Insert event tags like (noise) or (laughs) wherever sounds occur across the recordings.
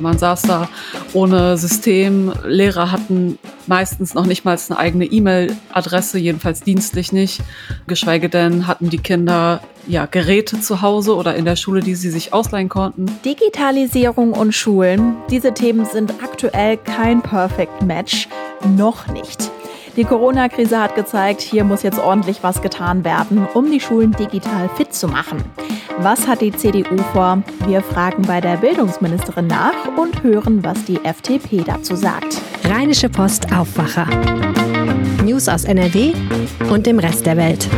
Man saß da ohne System. Lehrer hatten meistens noch nicht mal eine eigene E-Mail-Adresse, jedenfalls dienstlich nicht. Geschweige denn hatten die Kinder ja, Geräte zu Hause oder in der Schule, die sie sich ausleihen konnten. Digitalisierung und Schulen, diese Themen sind aktuell kein Perfect Match. Noch nicht. Die Corona-Krise hat gezeigt, hier muss jetzt ordentlich was getan werden, um die Schulen digital fit zu machen. Was hat die CDU vor? Wir fragen bei der Bildungsministerin nach und hören, was die FDP dazu sagt. Rheinische Post Aufwacher. News aus NRW und dem Rest der Welt.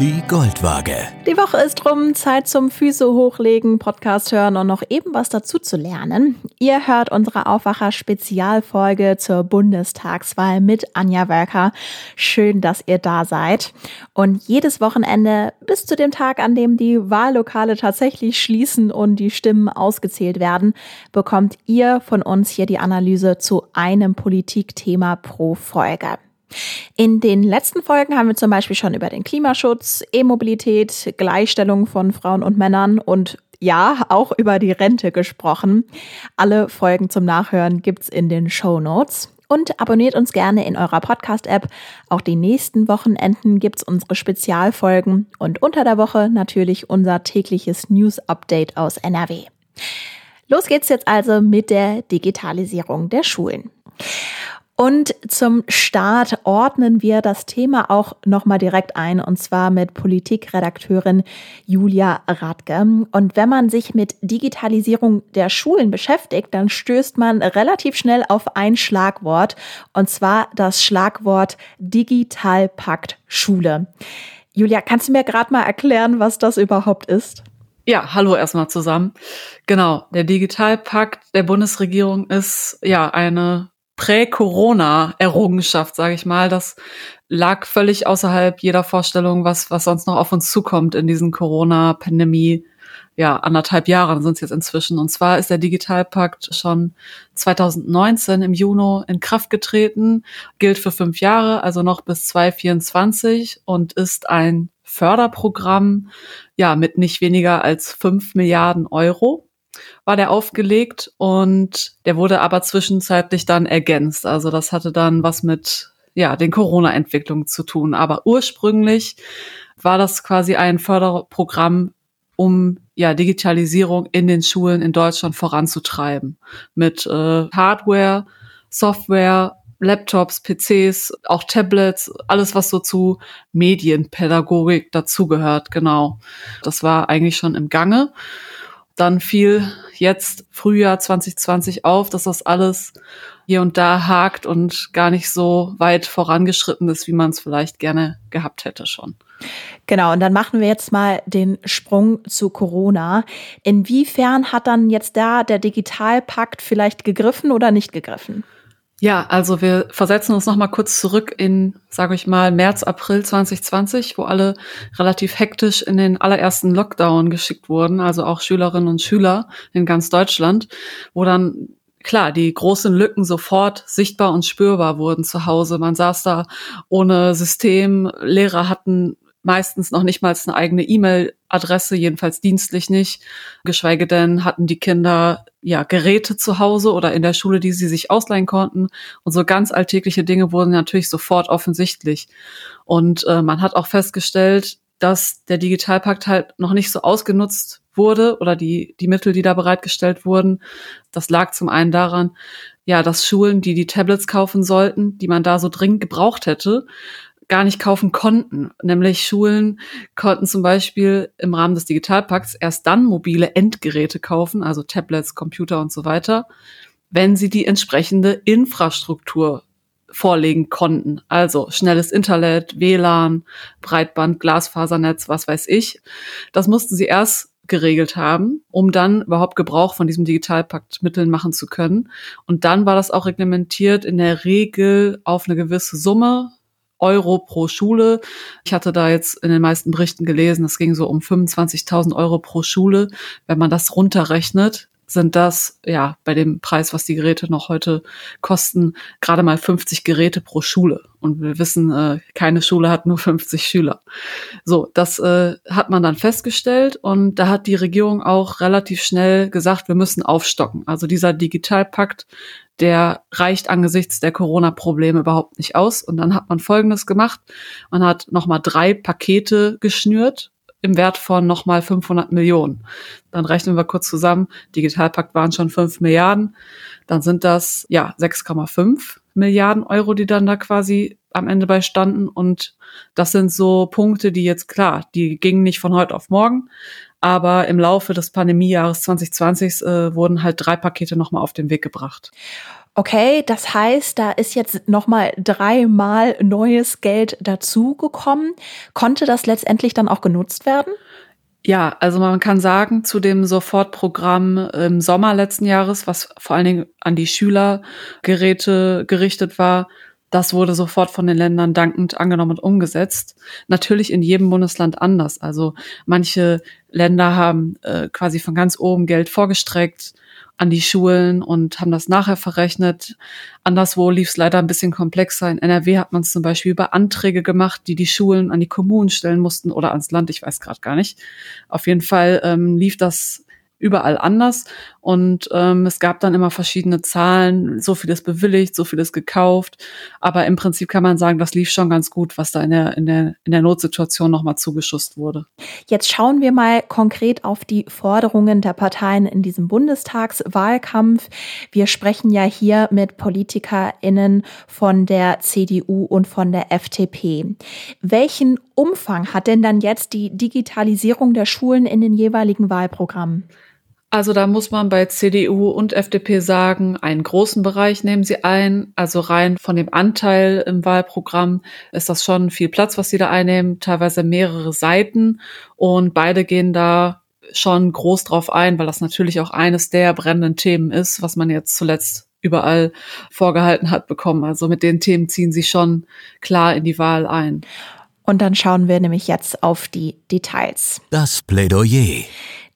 Die Goldwaage. Die Woche ist rum, Zeit zum Füße hochlegen, Podcast hören und noch eben was dazu zu lernen. Ihr hört unsere Aufwacher-Spezialfolge zur Bundestagswahl mit Anja Wölker. Schön, dass ihr da seid. Und jedes Wochenende bis zu dem Tag, an dem die Wahllokale tatsächlich schließen und die Stimmen ausgezählt werden, bekommt ihr von uns hier die Analyse zu einem Politikthema pro Folge. In den letzten Folgen haben wir zum Beispiel schon über den Klimaschutz, E-Mobilität, Gleichstellung von Frauen und Männern und ja, auch über die Rente gesprochen. Alle Folgen zum Nachhören gibt's in den Show Notes. Und abonniert uns gerne in eurer Podcast-App. Auch die nächsten Wochenenden gibt's unsere Spezialfolgen und unter der Woche natürlich unser tägliches News-Update aus NRW. Los geht's jetzt also mit der Digitalisierung der Schulen. Und zum Start ordnen wir das Thema auch nochmal direkt ein, und zwar mit Politikredakteurin Julia Radke. Und wenn man sich mit Digitalisierung der Schulen beschäftigt, dann stößt man relativ schnell auf ein Schlagwort, und zwar das Schlagwort Digitalpakt Schule. Julia, kannst du mir gerade mal erklären, was das überhaupt ist? Ja, hallo erstmal zusammen. Genau, der Digitalpakt der Bundesregierung ist ja eine Prä-Corona-Errungenschaft, sage ich mal. Das lag völlig außerhalb jeder Vorstellung, was, was sonst noch auf uns zukommt in diesen Corona-Pandemie. Ja, anderthalb Jahre sind es jetzt inzwischen. Und zwar ist der Digitalpakt schon 2019 im Juni in Kraft getreten, gilt für fünf Jahre, also noch bis 2024 und ist ein Förderprogramm, ja, mit nicht weniger als fünf Milliarden Euro war der aufgelegt und der wurde aber zwischenzeitlich dann ergänzt. Also das hatte dann was mit ja, den Corona-Entwicklungen zu tun. Aber ursprünglich war das quasi ein Förderprogramm, um ja Digitalisierung in den Schulen in Deutschland voranzutreiben. Mit äh, Hardware, Software, Laptops, PCs, auch Tablets, alles, was so zu Medienpädagogik dazugehört, genau. Das war eigentlich schon im Gange dann fiel jetzt Frühjahr 2020 auf, dass das alles hier und da hakt und gar nicht so weit vorangeschritten ist, wie man es vielleicht gerne gehabt hätte schon. Genau, und dann machen wir jetzt mal den Sprung zu Corona. Inwiefern hat dann jetzt da der Digitalpakt vielleicht gegriffen oder nicht gegriffen? Ja, also wir versetzen uns noch mal kurz zurück in, sage ich mal, März, April 2020, wo alle relativ hektisch in den allerersten Lockdown geschickt wurden, also auch Schülerinnen und Schüler in ganz Deutschland, wo dann klar, die großen Lücken sofort sichtbar und spürbar wurden zu Hause. Man saß da ohne System, Lehrer hatten meistens noch nicht mal eine eigene E-Mail-Adresse, jedenfalls dienstlich nicht. Geschweige denn hatten die Kinder ja Geräte zu Hause oder in der Schule, die sie sich ausleihen konnten. Und so ganz alltägliche Dinge wurden natürlich sofort offensichtlich. Und äh, man hat auch festgestellt, dass der Digitalpakt halt noch nicht so ausgenutzt wurde oder die, die Mittel, die da bereitgestellt wurden. Das lag zum einen daran, ja, dass Schulen, die die Tablets kaufen sollten, die man da so dringend gebraucht hätte, gar nicht kaufen konnten. Nämlich Schulen konnten zum Beispiel im Rahmen des Digitalpakts erst dann mobile Endgeräte kaufen, also Tablets, Computer und so weiter, wenn sie die entsprechende Infrastruktur vorlegen konnten. Also schnelles Internet, WLAN, Breitband, Glasfasernetz, was weiß ich. Das mussten sie erst geregelt haben, um dann überhaupt Gebrauch von diesem Digitalpaktmitteln machen zu können. Und dann war das auch reglementiert in der Regel auf eine gewisse Summe, Euro pro Schule. Ich hatte da jetzt in den meisten Berichten gelesen, es ging so um 25.000 Euro pro Schule. Wenn man das runterrechnet, sind das, ja, bei dem Preis, was die Geräte noch heute kosten, gerade mal 50 Geräte pro Schule. Und wir wissen, äh, keine Schule hat nur 50 Schüler. So, das äh, hat man dann festgestellt und da hat die Regierung auch relativ schnell gesagt, wir müssen aufstocken. Also dieser Digitalpakt, der reicht angesichts der Corona-Probleme überhaupt nicht aus. Und dann hat man Folgendes gemacht. Man hat nochmal drei Pakete geschnürt im Wert von nochmal 500 Millionen. Dann rechnen wir kurz zusammen. Digitalpakt waren schon 5 Milliarden. Dann sind das, ja, 6,5 Milliarden Euro, die dann da quasi am Ende bei standen. Und das sind so Punkte, die jetzt klar, die gingen nicht von heute auf morgen. Aber im Laufe des Pandemiejahres 2020 äh, wurden halt drei Pakete nochmal auf den Weg gebracht. Okay, das heißt, da ist jetzt nochmal dreimal neues Geld dazugekommen. Konnte das letztendlich dann auch genutzt werden? Ja, also man kann sagen, zu dem Sofortprogramm im Sommer letzten Jahres, was vor allen Dingen an die Schülergeräte gerichtet war, das wurde sofort von den Ländern dankend angenommen und umgesetzt. Natürlich in jedem Bundesland anders. Also manche Länder haben äh, quasi von ganz oben Geld vorgestreckt an die Schulen und haben das nachher verrechnet. Anderswo lief es leider ein bisschen komplexer. In NRW hat man es zum Beispiel über Anträge gemacht, die die Schulen an die Kommunen stellen mussten oder ans Land, ich weiß gerade gar nicht. Auf jeden Fall ähm, lief das überall anders. Und ähm, es gab dann immer verschiedene Zahlen, so viel ist bewilligt, so viel ist gekauft. Aber im Prinzip kann man sagen, das lief schon ganz gut, was da in der, in der, in der Notsituation nochmal zugeschusst wurde. Jetzt schauen wir mal konkret auf die Forderungen der Parteien in diesem Bundestagswahlkampf. Wir sprechen ja hier mit PolitikerInnen von der CDU und von der FDP. Welchen Umfang hat denn dann jetzt die Digitalisierung der Schulen in den jeweiligen Wahlprogrammen? Also da muss man bei CDU und FDP sagen, einen großen Bereich nehmen sie ein. Also rein von dem Anteil im Wahlprogramm ist das schon viel Platz, was sie da einnehmen, teilweise mehrere Seiten. Und beide gehen da schon groß drauf ein, weil das natürlich auch eines der brennenden Themen ist, was man jetzt zuletzt überall vorgehalten hat bekommen. Also mit den Themen ziehen sie schon klar in die Wahl ein. Und dann schauen wir nämlich jetzt auf die Details. Das Plädoyer.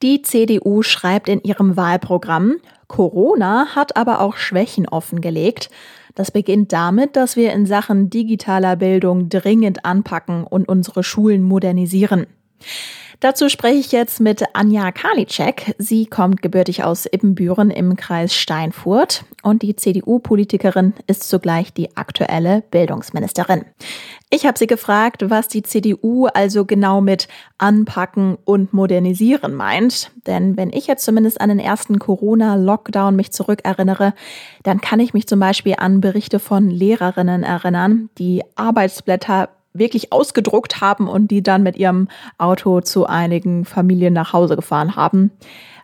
Die CDU schreibt in ihrem Wahlprogramm, Corona hat aber auch Schwächen offengelegt. Das beginnt damit, dass wir in Sachen digitaler Bildung dringend anpacken und unsere Schulen modernisieren. Dazu spreche ich jetzt mit Anja Karliczek. Sie kommt gebürtig aus Ibbenbüren im Kreis Steinfurt und die CDU-Politikerin ist zugleich die aktuelle Bildungsministerin. Ich habe sie gefragt, was die CDU also genau mit anpacken und modernisieren meint. Denn wenn ich jetzt zumindest an den ersten Corona-Lockdown mich zurückerinnere, dann kann ich mich zum Beispiel an Berichte von Lehrerinnen erinnern, die Arbeitsblätter wirklich ausgedruckt haben und die dann mit ihrem Auto zu einigen Familien nach Hause gefahren haben,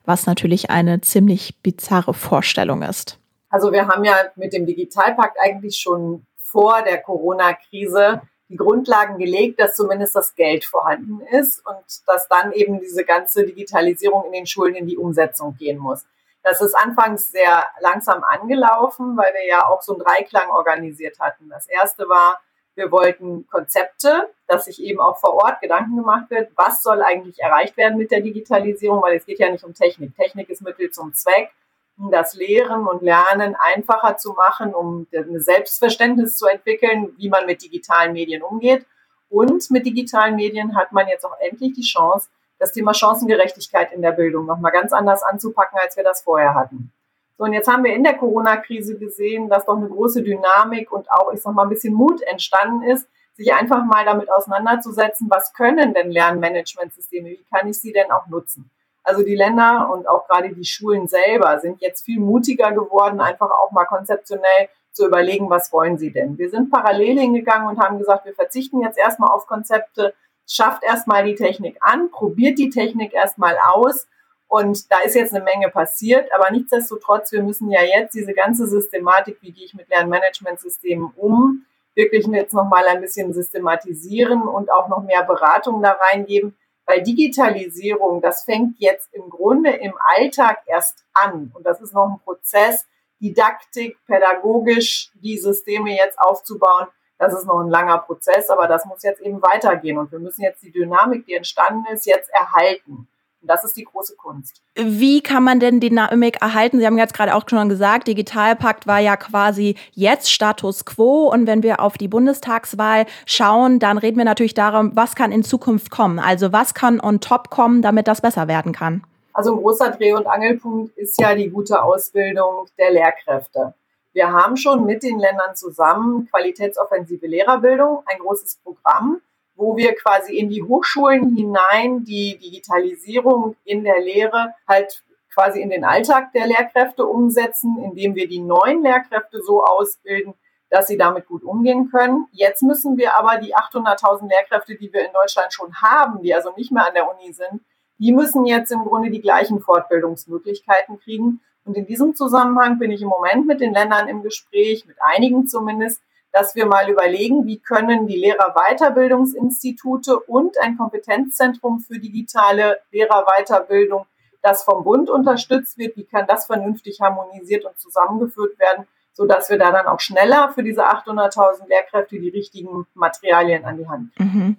was natürlich eine ziemlich bizarre Vorstellung ist. Also wir haben ja mit dem Digitalpakt eigentlich schon vor der Corona-Krise die Grundlagen gelegt, dass zumindest das Geld vorhanden ist und dass dann eben diese ganze Digitalisierung in den Schulen in die Umsetzung gehen muss. Das ist anfangs sehr langsam angelaufen, weil wir ja auch so einen Dreiklang organisiert hatten. Das erste war, wir wollten Konzepte, dass sich eben auch vor Ort Gedanken gemacht wird, was soll eigentlich erreicht werden mit der Digitalisierung, weil es geht ja nicht um Technik. Technik ist Mittel zum Zweck, um das Lehren und Lernen einfacher zu machen, um ein Selbstverständnis zu entwickeln, wie man mit digitalen Medien umgeht. Und mit digitalen Medien hat man jetzt auch endlich die Chance, das Thema Chancengerechtigkeit in der Bildung nochmal ganz anders anzupacken, als wir das vorher hatten. So, und jetzt haben wir in der Corona-Krise gesehen, dass doch eine große Dynamik und auch, ich sag mal, ein bisschen Mut entstanden ist, sich einfach mal damit auseinanderzusetzen, was können denn Lernmanagementsysteme, wie kann ich sie denn auch nutzen? Also die Länder und auch gerade die Schulen selber sind jetzt viel mutiger geworden, einfach auch mal konzeptionell zu überlegen, was wollen sie denn? Wir sind parallel hingegangen und haben gesagt, wir verzichten jetzt erstmal auf Konzepte, schafft erstmal die Technik an, probiert die Technik erstmal aus und da ist jetzt eine Menge passiert, aber nichtsdestotrotz, wir müssen ja jetzt diese ganze Systematik, wie gehe ich mit Lernmanagementsystemen um, wirklich jetzt nochmal ein bisschen systematisieren und auch noch mehr Beratung da reingeben, weil Digitalisierung, das fängt jetzt im Grunde im Alltag erst an und das ist noch ein Prozess, Didaktik, pädagogisch die Systeme jetzt aufzubauen. Das ist noch ein langer Prozess, aber das muss jetzt eben weitergehen und wir müssen jetzt die Dynamik, die entstanden ist, jetzt erhalten. Und das ist die große Kunst. Wie kann man denn Dynamik erhalten? Sie haben jetzt gerade auch schon gesagt, Digitalpakt war ja quasi jetzt Status quo. Und wenn wir auf die Bundestagswahl schauen, dann reden wir natürlich darum, was kann in Zukunft kommen? Also was kann on top kommen, damit das besser werden kann? Also ein großer Dreh- und Angelpunkt ist ja die gute Ausbildung der Lehrkräfte. Wir haben schon mit den Ländern zusammen qualitätsoffensive Lehrerbildung, ein großes Programm wo wir quasi in die Hochschulen hinein die Digitalisierung in der Lehre halt quasi in den Alltag der Lehrkräfte umsetzen, indem wir die neuen Lehrkräfte so ausbilden, dass sie damit gut umgehen können. Jetzt müssen wir aber die 800.000 Lehrkräfte, die wir in Deutschland schon haben, die also nicht mehr an der Uni sind, die müssen jetzt im Grunde die gleichen Fortbildungsmöglichkeiten kriegen. Und in diesem Zusammenhang bin ich im Moment mit den Ländern im Gespräch, mit einigen zumindest, dass wir mal überlegen, wie können die Lehrerweiterbildungsinstitute und ein Kompetenzzentrum für digitale Lehrerweiterbildung, das vom Bund unterstützt wird, wie kann das vernünftig harmonisiert und zusammengeführt werden, so dass wir da dann auch schneller für diese 800.000 Lehrkräfte die richtigen Materialien an die Hand kriegen. Mhm.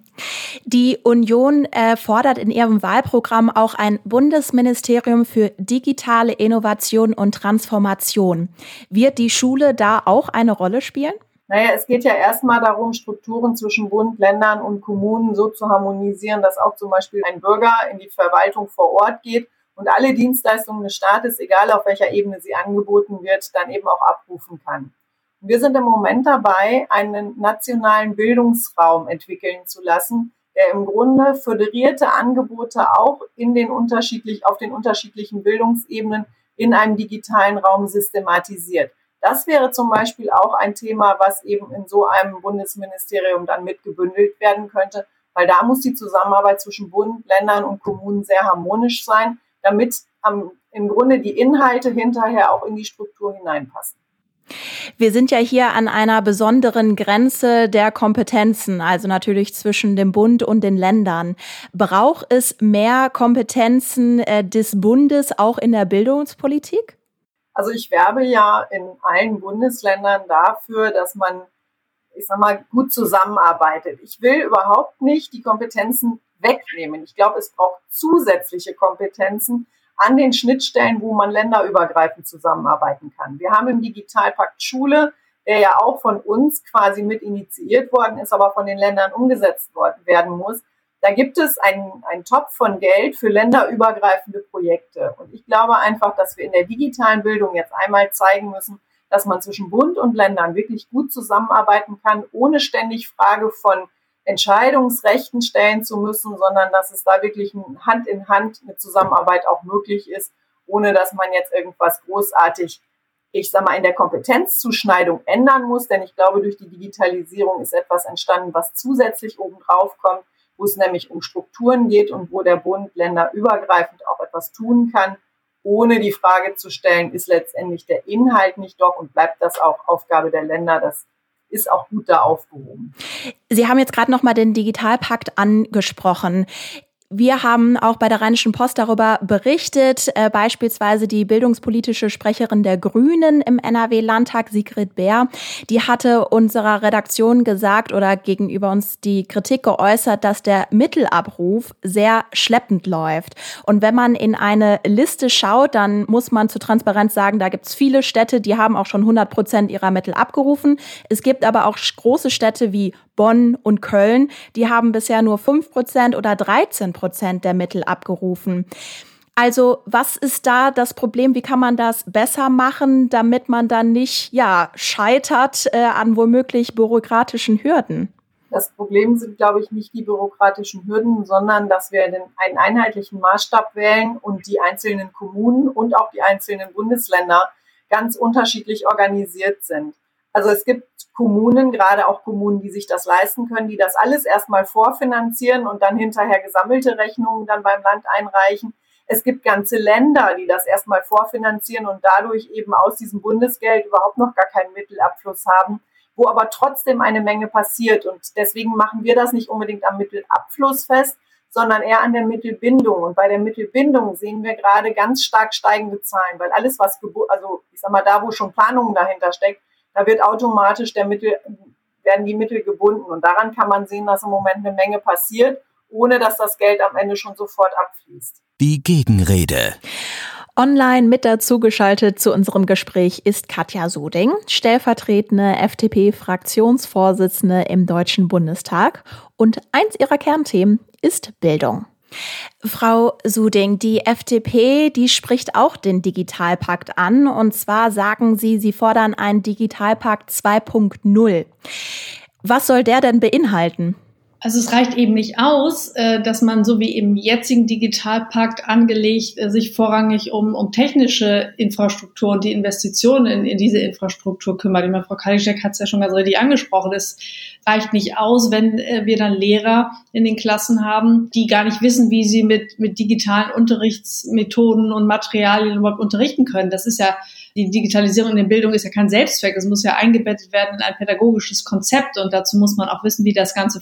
Die Union äh, fordert in ihrem Wahlprogramm auch ein Bundesministerium für digitale Innovation und Transformation. Wird die Schule da auch eine Rolle spielen? Naja, es geht ja erstmal darum, Strukturen zwischen Bund, Ländern und Kommunen so zu harmonisieren, dass auch zum Beispiel ein Bürger in die Verwaltung vor Ort geht und alle Dienstleistungen des Staates, egal auf welcher Ebene sie angeboten wird, dann eben auch abrufen kann. Wir sind im Moment dabei, einen nationalen Bildungsraum entwickeln zu lassen, der im Grunde föderierte Angebote auch in den unterschiedlich, auf den unterschiedlichen Bildungsebenen in einem digitalen Raum systematisiert. Das wäre zum Beispiel auch ein Thema, was eben in so einem Bundesministerium dann mitgebündelt werden könnte, weil da muss die Zusammenarbeit zwischen Bund, Ländern und Kommunen sehr harmonisch sein, damit am, im Grunde die Inhalte hinterher auch in die Struktur hineinpassen. Wir sind ja hier an einer besonderen Grenze der Kompetenzen, also natürlich zwischen dem Bund und den Ländern. Braucht es mehr Kompetenzen äh, des Bundes auch in der Bildungspolitik? Also ich werbe ja in allen Bundesländern dafür, dass man, ich sag mal, gut zusammenarbeitet. Ich will überhaupt nicht die Kompetenzen wegnehmen. Ich glaube, es braucht zusätzliche Kompetenzen an den Schnittstellen, wo man länderübergreifend zusammenarbeiten kann. Wir haben im Digitalpakt Schule, der ja auch von uns quasi mit initiiert worden ist, aber von den Ländern umgesetzt worden, werden muss, da gibt es einen, einen Topf von Geld für länderübergreifende Projekte. Und ich glaube einfach, dass wir in der digitalen Bildung jetzt einmal zeigen müssen, dass man zwischen Bund und Ländern wirklich gut zusammenarbeiten kann, ohne ständig Frage von Entscheidungsrechten stellen zu müssen, sondern dass es da wirklich Hand in Hand eine Zusammenarbeit auch möglich ist, ohne dass man jetzt irgendwas großartig, ich sag mal, in der Kompetenzzuschneidung ändern muss. Denn ich glaube, durch die Digitalisierung ist etwas entstanden, was zusätzlich obendrauf kommt, wo es nämlich um Strukturen geht und wo der Bund länderübergreifend auch etwas tun kann, ohne die Frage zu stellen, ist letztendlich der Inhalt nicht doch und bleibt das auch Aufgabe der Länder, das ist auch gut da aufgehoben. Sie haben jetzt gerade noch mal den Digitalpakt angesprochen. Wir haben auch bei der Rheinischen Post darüber berichtet, äh, beispielsweise die bildungspolitische Sprecherin der Grünen im NRW-Landtag, Sigrid Bär, die hatte unserer Redaktion gesagt oder gegenüber uns die Kritik geäußert, dass der Mittelabruf sehr schleppend läuft. Und wenn man in eine Liste schaut, dann muss man zu Transparenz sagen, da gibt es viele Städte, die haben auch schon 100 Prozent ihrer Mittel abgerufen. Es gibt aber auch große Städte wie Bonn und Köln, die haben bisher nur 5 Prozent oder 13 Prozent der Mittel abgerufen. Also, was ist da das Problem? Wie kann man das besser machen, damit man dann nicht, ja, scheitert äh, an womöglich bürokratischen Hürden? Das Problem sind, glaube ich, nicht die bürokratischen Hürden, sondern dass wir einen einheitlichen Maßstab wählen und die einzelnen Kommunen und auch die einzelnen Bundesländer ganz unterschiedlich organisiert sind. Also es gibt Kommunen, gerade auch Kommunen, die sich das leisten können, die das alles erstmal vorfinanzieren und dann hinterher gesammelte Rechnungen dann beim Land einreichen. Es gibt ganze Länder, die das erstmal vorfinanzieren und dadurch eben aus diesem Bundesgeld überhaupt noch gar keinen Mittelabfluss haben, wo aber trotzdem eine Menge passiert. Und deswegen machen wir das nicht unbedingt am Mittelabfluss fest, sondern eher an der Mittelbindung. Und bei der Mittelbindung sehen wir gerade ganz stark steigende Zahlen, weil alles, was, also ich sag mal, da, wo schon Planungen dahinter steckt, da wird automatisch der Mittel, werden die Mittel gebunden. Und daran kann man sehen, dass im Moment eine Menge passiert, ohne dass das Geld am Ende schon sofort abfließt. Die Gegenrede. Online mit dazu geschaltet zu unserem Gespräch ist Katja Soding, stellvertretende FDP-Fraktionsvorsitzende im Deutschen Bundestag. Und eins ihrer Kernthemen ist Bildung. Frau Suding, die FDP, die spricht auch den Digitalpakt an. Und zwar sagen Sie, Sie fordern einen Digitalpakt 2.0. Was soll der denn beinhalten? Also es reicht eben nicht aus, äh, dass man so wie im jetzigen Digitalpakt angelegt äh, sich vorrangig um, um technische Infrastruktur und die Investitionen in, in diese Infrastruktur kümmert. Ich meine, Frau Kalischek hat es ja schon ganz richtig angesprochen. Es reicht nicht aus, wenn äh, wir dann Lehrer in den Klassen haben, die gar nicht wissen, wie sie mit, mit digitalen Unterrichtsmethoden und Materialien überhaupt unterrichten können. Das ist ja die Digitalisierung in der Bildung ist ja kein Selbstzweck. Es muss ja eingebettet werden in ein pädagogisches Konzept und dazu muss man auch wissen, wie das Ganze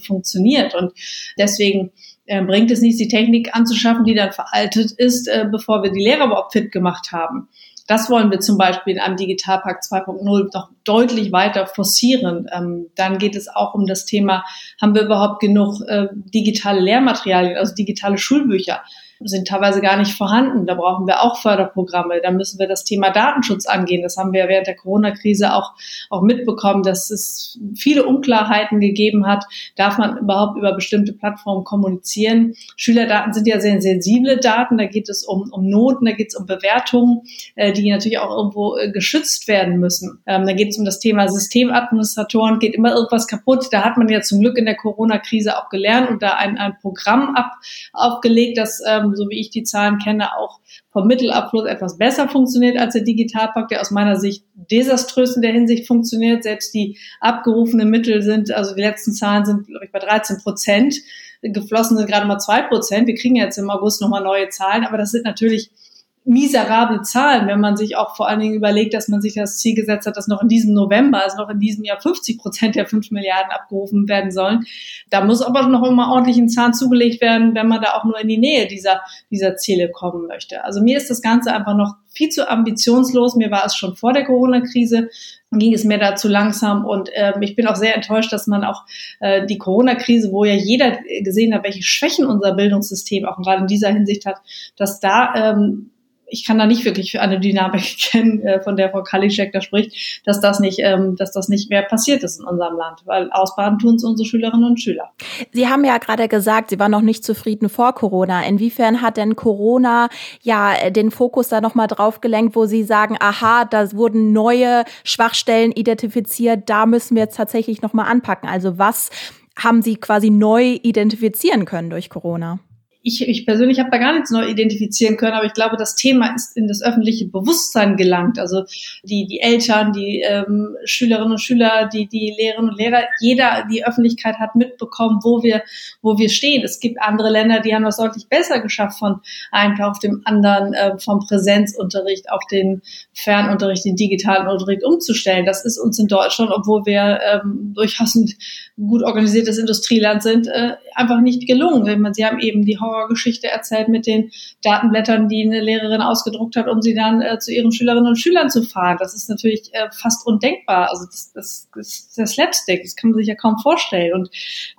funktioniert. Und deswegen äh, bringt es nichts, die Technik anzuschaffen, die dann veraltet ist, äh, bevor wir die Lehrer überhaupt fit gemacht haben. Das wollen wir zum Beispiel in einem Digitalpakt 2.0 noch deutlich weiter forcieren. Ähm, dann geht es auch um das Thema, haben wir überhaupt genug äh, digitale Lehrmaterialien, also digitale Schulbücher? Sind teilweise gar nicht vorhanden. Da brauchen wir auch Förderprogramme. Da müssen wir das Thema Datenschutz angehen. Das haben wir während der Corona-Krise auch, auch mitbekommen, dass es viele Unklarheiten gegeben hat. Darf man überhaupt über bestimmte Plattformen kommunizieren? Schülerdaten sind ja sehr sensible Daten. Da geht es um, um Noten, da geht es um Bewertungen, äh, die natürlich auch irgendwo äh, geschützt werden müssen. Ähm, da geht es um das Thema Systemadministratoren, geht immer irgendwas kaputt. Da hat man ja zum Glück in der Corona-Krise auch gelernt und da ein, ein Programm ab, aufgelegt, das ähm, so wie ich die Zahlen kenne, auch vom Mittelabfluss etwas besser funktioniert als der Digitalpakt, der aus meiner Sicht desaströs in der Hinsicht funktioniert. Selbst die abgerufenen Mittel sind, also die letzten Zahlen sind, glaube ich, bei 13 Prozent. Geflossen sind gerade mal zwei Prozent. Wir kriegen jetzt im August nochmal neue Zahlen, aber das sind natürlich miserable Zahlen, wenn man sich auch vor allen Dingen überlegt, dass man sich das Ziel gesetzt hat, dass noch in diesem November, also noch in diesem Jahr 50 Prozent der 5 Milliarden abgerufen werden sollen. Da muss aber noch immer ordentlich ein Zahn zugelegt werden, wenn man da auch nur in die Nähe dieser, dieser Ziele kommen möchte. Also mir ist das Ganze einfach noch viel zu ambitionslos. Mir war es schon vor der Corona-Krise ging es mir da zu langsam und ähm, ich bin auch sehr enttäuscht, dass man auch äh, die Corona-Krise, wo ja jeder gesehen hat, welche Schwächen unser Bildungssystem auch gerade in dieser Hinsicht hat, dass da ähm, ich kann da nicht wirklich eine Dynamik (laughs) kennen, äh, von der Frau Kalischek da spricht, dass das nicht, ähm, dass das nicht mehr passiert ist in unserem Land, weil ausbaden tun es unsere Schülerinnen und Schüler. Sie haben ja gerade gesagt, Sie waren noch nicht zufrieden vor Corona. Inwiefern hat denn Corona ja den Fokus da nochmal drauf gelenkt, wo Sie sagen, aha, da wurden neue Schwachstellen identifiziert, da müssen wir jetzt tatsächlich nochmal anpacken. Also was haben Sie quasi neu identifizieren können durch Corona? Ich, ich persönlich habe da gar nichts neu identifizieren können, aber ich glaube, das Thema ist in das öffentliche Bewusstsein gelangt. Also die, die Eltern, die ähm, Schülerinnen und Schüler, die, die Lehrerinnen und Lehrer, jeder, die Öffentlichkeit hat mitbekommen, wo wir, wo wir stehen. Es gibt andere Länder, die haben das deutlich besser geschafft, von einem auf dem anderen, äh, vom Präsenzunterricht auf den Fernunterricht, den digitalen Unterricht umzustellen. Das ist uns in Deutschland, obwohl wir ähm, durchaus ein gut organisiertes Industrieland sind, äh, einfach nicht gelungen. Sie haben eben die Horrorgeschichte erzählt mit den Datenblättern, die eine Lehrerin ausgedruckt hat, um sie dann äh, zu ihren Schülerinnen und Schülern zu fahren. Das ist natürlich äh, fast undenkbar. Also das, das, das ist der Slapstick, das kann man sich ja kaum vorstellen. Und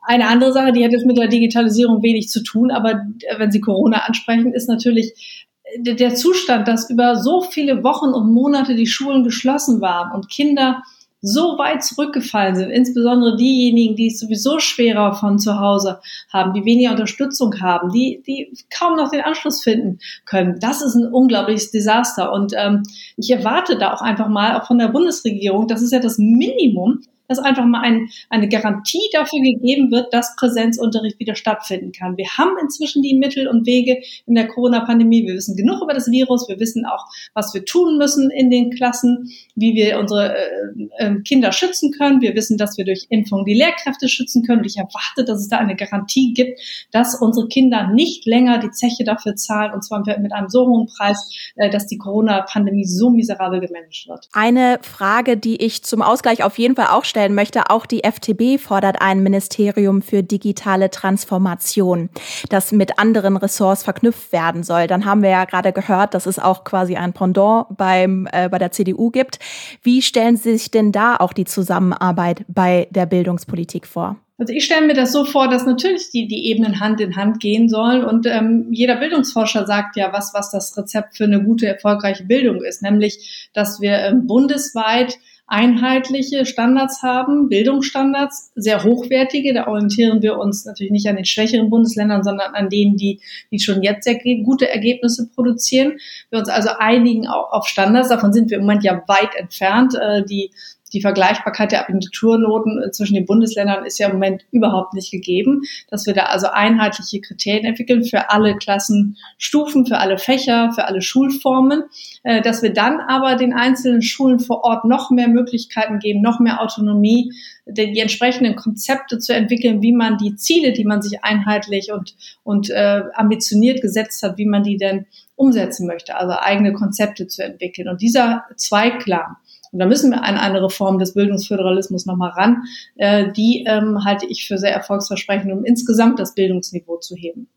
eine andere Sache, die hat jetzt mit der Digitalisierung wenig zu tun, aber äh, wenn Sie Corona ansprechen, ist natürlich äh, der Zustand, dass über so viele Wochen und Monate die Schulen geschlossen waren und Kinder so weit zurückgefallen sind, insbesondere diejenigen, die es sowieso schwerer von zu Hause haben, die weniger Unterstützung haben, die, die kaum noch den Anschluss finden können. Das ist ein unglaubliches Desaster. Und ähm, ich erwarte da auch einfach mal, auch von der Bundesregierung, das ist ja das Minimum, dass einfach mal ein, eine Garantie dafür gegeben wird, dass Präsenzunterricht wieder stattfinden kann. Wir haben inzwischen die Mittel und Wege in der Corona-Pandemie. Wir wissen genug über das Virus. Wir wissen auch, was wir tun müssen in den Klassen, wie wir unsere äh, äh, Kinder schützen können. Wir wissen, dass wir durch Impfung die Lehrkräfte schützen können. Und ich erwarte, dass es da eine Garantie gibt, dass unsere Kinder nicht länger die Zeche dafür zahlen, und zwar mit einem so hohen Preis, äh, dass die Corona-Pandemie so miserabel gemanagt wird. Eine Frage, die ich zum Ausgleich auf jeden Fall auch stelle, stellen möchte. Auch die FTB fordert ein Ministerium für digitale Transformation, das mit anderen Ressorts verknüpft werden soll. Dann haben wir ja gerade gehört, dass es auch quasi ein Pendant beim, äh, bei der CDU gibt. Wie stellen Sie sich denn da auch die Zusammenarbeit bei der Bildungspolitik vor? Also ich stelle mir das so vor, dass natürlich die, die Ebenen Hand in Hand gehen sollen und ähm, jeder Bildungsforscher sagt ja, was, was das Rezept für eine gute, erfolgreiche Bildung ist, nämlich, dass wir ähm, bundesweit einheitliche Standards haben, Bildungsstandards, sehr hochwertige. Da orientieren wir uns natürlich nicht an den schwächeren Bundesländern, sondern an denen, die, die schon jetzt sehr gute Ergebnisse produzieren. Wir uns also einigen auch auf Standards. Davon sind wir im Moment ja weit entfernt. Äh, die die Vergleichbarkeit der Abiturnoten äh, zwischen den Bundesländern ist ja im Moment überhaupt nicht gegeben, dass wir da also einheitliche Kriterien entwickeln für alle Klassenstufen, für alle Fächer, für alle Schulformen, äh, dass wir dann aber den einzelnen Schulen vor Ort noch mehr Möglichkeiten geben, noch mehr Autonomie, die entsprechenden Konzepte zu entwickeln, wie man die Ziele, die man sich einheitlich und, und äh, ambitioniert gesetzt hat, wie man die denn umsetzen möchte, also eigene Konzepte zu entwickeln. Und dieser Zweiklang, da müssen wir an eine Reform des Bildungsföderalismus nochmal ran. Äh, die ähm, halte ich für sehr erfolgsversprechend, um insgesamt das Bildungsniveau zu heben.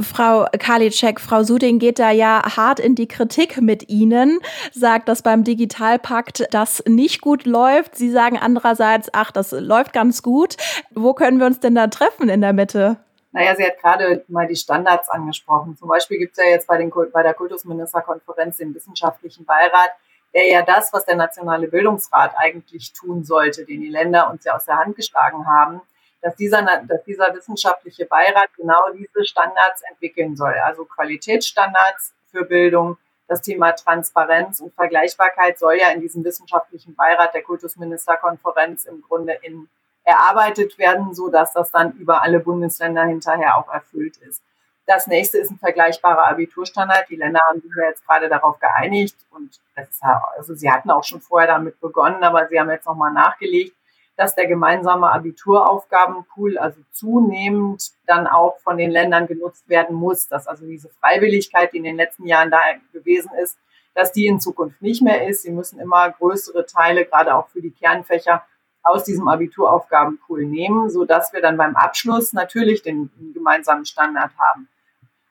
Frau Karliczek, Frau Suding geht da ja hart in die Kritik mit Ihnen, sagt, dass beim Digitalpakt das nicht gut läuft. Sie sagen andererseits, ach, das läuft ganz gut. Wo können wir uns denn da treffen in der Mitte? Naja, sie hat gerade mal die Standards angesprochen. Zum Beispiel gibt es ja jetzt bei, den, bei der Kultusministerkonferenz den wissenschaftlichen Beirat, der ja das, was der Nationale Bildungsrat eigentlich tun sollte, den die Länder uns ja aus der Hand geschlagen haben, dass dieser, dass dieser wissenschaftliche Beirat genau diese Standards entwickeln soll. Also Qualitätsstandards für Bildung, das Thema Transparenz und Vergleichbarkeit soll ja in diesem wissenschaftlichen Beirat der Kultusministerkonferenz im Grunde in, erarbeitet werden, so dass das dann über alle Bundesländer hinterher auch erfüllt ist. Das nächste ist ein vergleichbarer Abiturstandard. Die Länder haben sich ja jetzt gerade darauf geeinigt und das ist, also sie hatten auch schon vorher damit begonnen, aber sie haben jetzt nochmal nachgelegt, dass der gemeinsame Abituraufgabenpool also zunehmend dann auch von den Ländern genutzt werden muss, dass also diese Freiwilligkeit, die in den letzten Jahren da gewesen ist, dass die in Zukunft nicht mehr ist. Sie müssen immer größere Teile, gerade auch für die Kernfächer, aus diesem Abituraufgabenpool nehmen, so dass wir dann beim Abschluss natürlich den gemeinsamen Standard haben.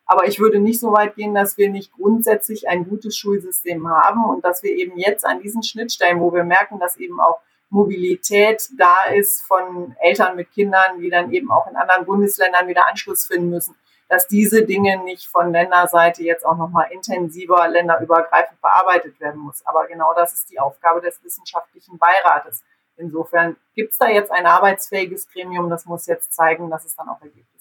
Aber ich würde nicht so weit gehen, dass wir nicht grundsätzlich ein gutes Schulsystem haben und dass wir eben jetzt an diesen Schnittstellen, wo wir merken, dass eben auch Mobilität da ist von Eltern mit Kindern, die dann eben auch in anderen Bundesländern wieder Anschluss finden müssen, dass diese Dinge nicht von Länderseite jetzt auch nochmal intensiver länderübergreifend bearbeitet werden muss. Aber genau das ist die Aufgabe des wissenschaftlichen Beirates. Insofern gibt es da jetzt ein arbeitsfähiges Gremium, das muss jetzt zeigen, dass es dann auch Ergebnisse gibt.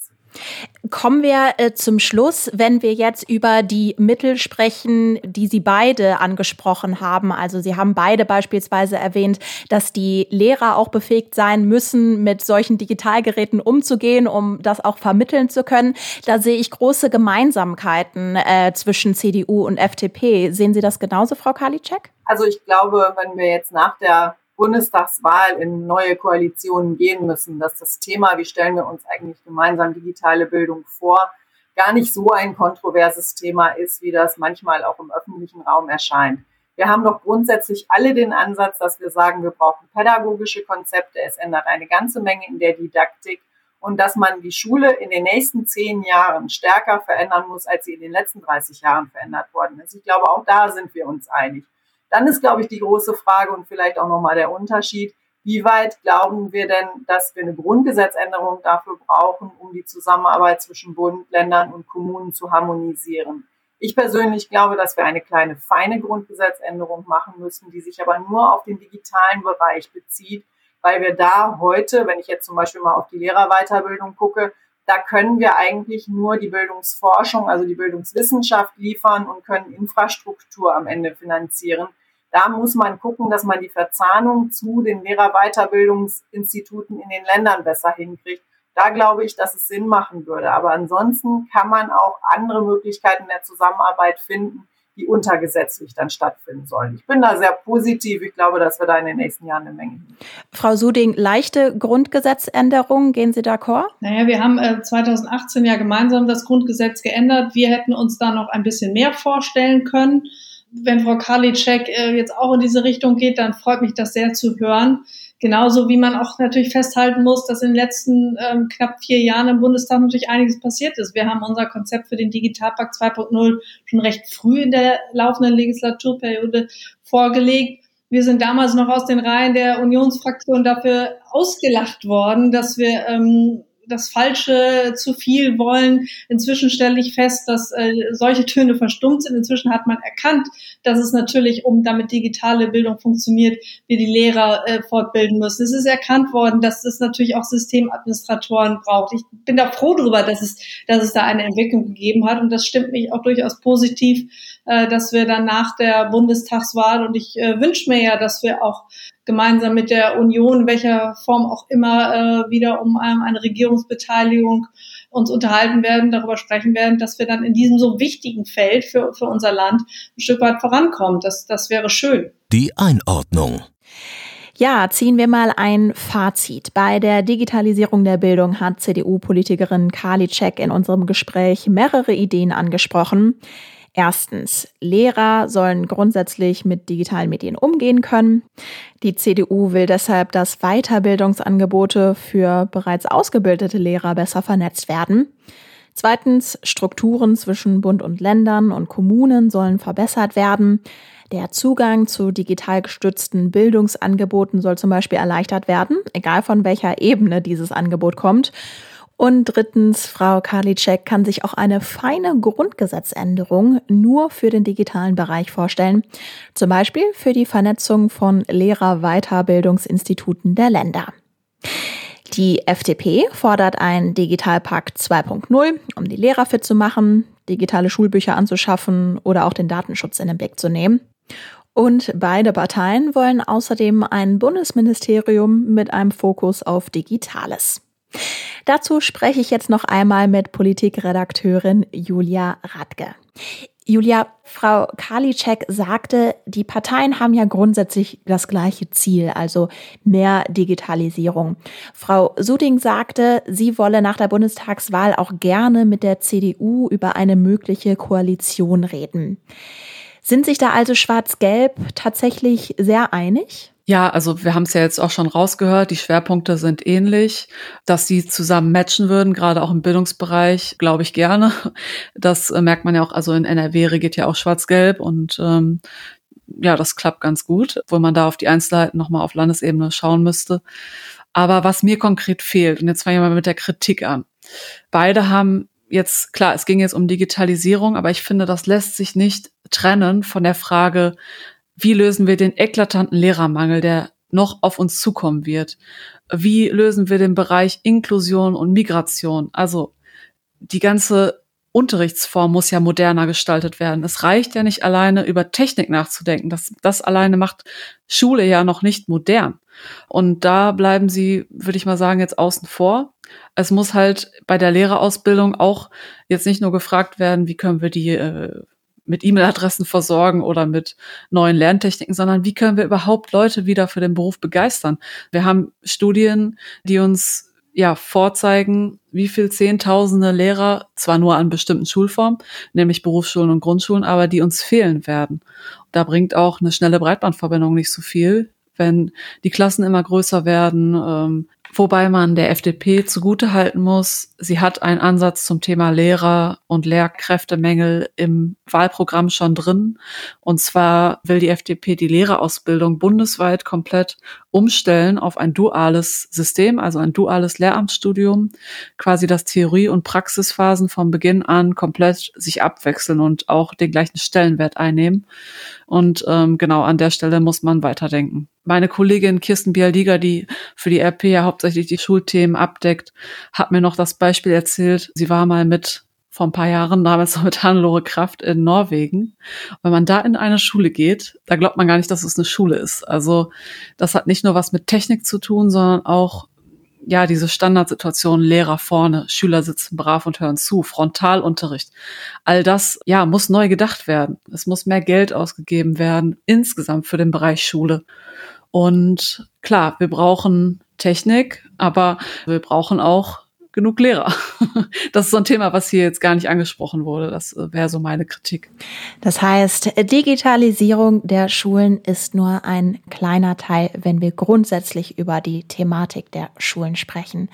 Kommen wir äh, zum Schluss, wenn wir jetzt über die Mittel sprechen, die Sie beide angesprochen haben. Also Sie haben beide beispielsweise erwähnt, dass die Lehrer auch befähigt sein müssen, mit solchen Digitalgeräten umzugehen, um das auch vermitteln zu können. Da sehe ich große Gemeinsamkeiten äh, zwischen CDU und FDP. Sehen Sie das genauso, Frau Karliczek? Also ich glaube, wenn wir jetzt nach der Bundestagswahl in neue Koalitionen gehen müssen, dass das Thema, wie stellen wir uns eigentlich gemeinsam digitale Bildung vor, gar nicht so ein kontroverses Thema ist, wie das manchmal auch im öffentlichen Raum erscheint. Wir haben doch grundsätzlich alle den Ansatz, dass wir sagen, wir brauchen pädagogische Konzepte. Es ändert eine ganze Menge in der Didaktik und dass man die Schule in den nächsten zehn Jahren stärker verändern muss, als sie in den letzten 30 Jahren verändert worden ist. Ich glaube, auch da sind wir uns einig. Dann ist, glaube ich, die große Frage und vielleicht auch nochmal der Unterschied, wie weit glauben wir denn, dass wir eine Grundgesetzänderung dafür brauchen, um die Zusammenarbeit zwischen Bund, Ländern und Kommunen zu harmonisieren? Ich persönlich glaube, dass wir eine kleine, feine Grundgesetzänderung machen müssen, die sich aber nur auf den digitalen Bereich bezieht, weil wir da heute, wenn ich jetzt zum Beispiel mal auf die Lehrerweiterbildung gucke, da können wir eigentlich nur die Bildungsforschung, also die Bildungswissenschaft liefern und können Infrastruktur am Ende finanzieren. Da muss man gucken, dass man die Verzahnung zu den Lehrerweiterbildungsinstituten in den Ländern besser hinkriegt. Da glaube ich, dass es Sinn machen würde. Aber ansonsten kann man auch andere Möglichkeiten der Zusammenarbeit finden, die untergesetzlich dann stattfinden sollen. Ich bin da sehr positiv. Ich glaube, dass wir da in den nächsten Jahren eine Menge. Frau Suding, leichte Grundgesetzänderungen, gehen Sie d'accord? Naja, wir haben äh, 2018 ja gemeinsam das Grundgesetz geändert. Wir hätten uns da noch ein bisschen mehr vorstellen können wenn Frau Karliczek äh, jetzt auch in diese Richtung geht, dann freut mich das sehr zu hören. Genauso wie man auch natürlich festhalten muss, dass in den letzten ähm, knapp vier Jahren im Bundestag natürlich einiges passiert ist. Wir haben unser Konzept für den Digitalpakt 2.0 schon recht früh in der laufenden Legislaturperiode vorgelegt. Wir sind damals noch aus den Reihen der Unionsfraktion dafür ausgelacht worden, dass wir ähm, das Falsche zu viel wollen. Inzwischen stelle ich fest, dass äh, solche Töne verstummt sind. Inzwischen hat man erkannt, dass es natürlich, um damit digitale Bildung funktioniert, wir die Lehrer äh, fortbilden müssen. Es ist erkannt worden, dass es natürlich auch Systemadministratoren braucht. Ich bin da froh darüber, dass es, dass es da eine Entwicklung gegeben hat. Und das stimmt mich auch durchaus positiv, äh, dass wir dann nach der Bundestagswahl und ich äh, wünsche mir ja, dass wir auch gemeinsam mit der Union, welcher Form auch immer, äh, wieder um ähm, eine Regierungsbeteiligung uns unterhalten werden, darüber sprechen werden, dass wir dann in diesem so wichtigen Feld für, für unser Land ein Stück weit vorankommen. Das, das wäre schön. Die Einordnung. Ja, ziehen wir mal ein Fazit. Bei der Digitalisierung der Bildung hat CDU-Politikerin Karliczek in unserem Gespräch mehrere Ideen angesprochen. Erstens, Lehrer sollen grundsätzlich mit digitalen Medien umgehen können. Die CDU will deshalb, dass Weiterbildungsangebote für bereits ausgebildete Lehrer besser vernetzt werden. Zweitens, Strukturen zwischen Bund und Ländern und Kommunen sollen verbessert werden. Der Zugang zu digital gestützten Bildungsangeboten soll zum Beispiel erleichtert werden, egal von welcher Ebene dieses Angebot kommt. Und drittens, Frau Karliczek kann sich auch eine feine Grundgesetzänderung nur für den digitalen Bereich vorstellen. Zum Beispiel für die Vernetzung von Lehrer-Weiterbildungsinstituten der Länder. Die FDP fordert einen Digitalpakt 2.0, um die Lehrer fit zu machen, digitale Schulbücher anzuschaffen oder auch den Datenschutz in den Blick zu nehmen. Und beide Parteien wollen außerdem ein Bundesministerium mit einem Fokus auf Digitales. Dazu spreche ich jetzt noch einmal mit Politikredakteurin Julia Radke. Julia, Frau Karliczek sagte, die Parteien haben ja grundsätzlich das gleiche Ziel, also mehr Digitalisierung. Frau Suding sagte, sie wolle nach der Bundestagswahl auch gerne mit der CDU über eine mögliche Koalition reden. Sind sich da also Schwarz-Gelb tatsächlich sehr einig? Ja, also wir haben es ja jetzt auch schon rausgehört, die Schwerpunkte sind ähnlich. Dass sie zusammen matchen würden, gerade auch im Bildungsbereich, glaube ich gerne. Das äh, merkt man ja auch, also in NRW regiert ja auch Schwarz-Gelb und ähm, ja, das klappt ganz gut, wo man da auf die Einzelheiten nochmal auf Landesebene schauen müsste. Aber was mir konkret fehlt, und jetzt fange ich mal mit der Kritik an. Beide haben jetzt, klar, es ging jetzt um Digitalisierung, aber ich finde, das lässt sich nicht trennen von der Frage, wie lösen wir den eklatanten Lehrermangel, der noch auf uns zukommen wird? Wie lösen wir den Bereich Inklusion und Migration? Also die ganze Unterrichtsform muss ja moderner gestaltet werden. Es reicht ja nicht alleine über Technik nachzudenken. Das, das alleine macht Schule ja noch nicht modern. Und da bleiben sie, würde ich mal sagen, jetzt außen vor. Es muss halt bei der Lehrerausbildung auch jetzt nicht nur gefragt werden, wie können wir die äh, mit E-Mail-Adressen versorgen oder mit neuen Lerntechniken, sondern wie können wir überhaupt Leute wieder für den Beruf begeistern? Wir haben Studien, die uns ja vorzeigen, wie viel Zehntausende Lehrer, zwar nur an bestimmten Schulformen, nämlich Berufsschulen und Grundschulen, aber die uns fehlen werden. Da bringt auch eine schnelle Breitbandverbindung nicht so viel, wenn die Klassen immer größer werden, ähm, Wobei man der FDP zugutehalten muss, sie hat einen Ansatz zum Thema Lehrer- und Lehrkräftemängel im Wahlprogramm schon drin. Und zwar will die FDP die Lehrerausbildung bundesweit komplett umstellen auf ein duales System, also ein duales Lehramtsstudium, quasi das Theorie- und Praxisphasen von Beginn an komplett sich abwechseln und auch den gleichen Stellenwert einnehmen. Und ähm, genau an der Stelle muss man weiterdenken. Meine Kollegin Kirsten Bialdiger, die für die RP ja hauptsächlich die Schulthemen abdeckt, hat mir noch das Beispiel erzählt. Sie war mal mit vor ein paar Jahren damals noch mit Hannelore Kraft in Norwegen. Wenn man da in eine Schule geht, da glaubt man gar nicht, dass es eine Schule ist. Also das hat nicht nur was mit Technik zu tun, sondern auch ja, diese Standardsituation, Lehrer vorne, Schüler sitzen brav und hören zu, Frontalunterricht. All das, ja, muss neu gedacht werden. Es muss mehr Geld ausgegeben werden, insgesamt für den Bereich Schule. Und klar, wir brauchen Technik, aber wir brauchen auch genug Lehrer. (laughs) Das ist so ein Thema, was hier jetzt gar nicht angesprochen wurde. Das äh, wäre so meine Kritik. Das heißt, Digitalisierung der Schulen ist nur ein kleiner Teil, wenn wir grundsätzlich über die Thematik der Schulen sprechen.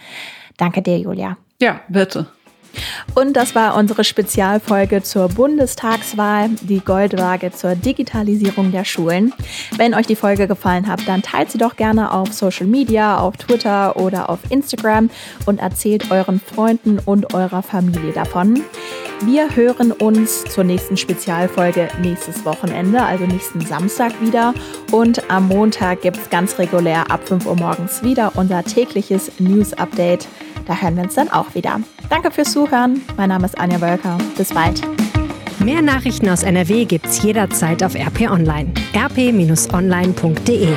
Danke dir, Julia. Ja, bitte. Und das war unsere Spezialfolge zur Bundestagswahl, die Goldwaage zur Digitalisierung der Schulen. Wenn euch die Folge gefallen hat, dann teilt sie doch gerne auf Social Media, auf Twitter oder auf Instagram und erzählt euren Freunden und eurer Familie davon. Wir hören uns zur nächsten Spezialfolge nächstes Wochenende, also nächsten Samstag wieder. Und am Montag gibt es ganz regulär ab 5 Uhr morgens wieder unser tägliches News-Update. Da hören wir uns dann auch wieder. Danke fürs Zuhören. Mein Name ist Anja Wölker. Bis bald. Mehr Nachrichten aus NRW gibt's jederzeit auf RP Online. rp-online.de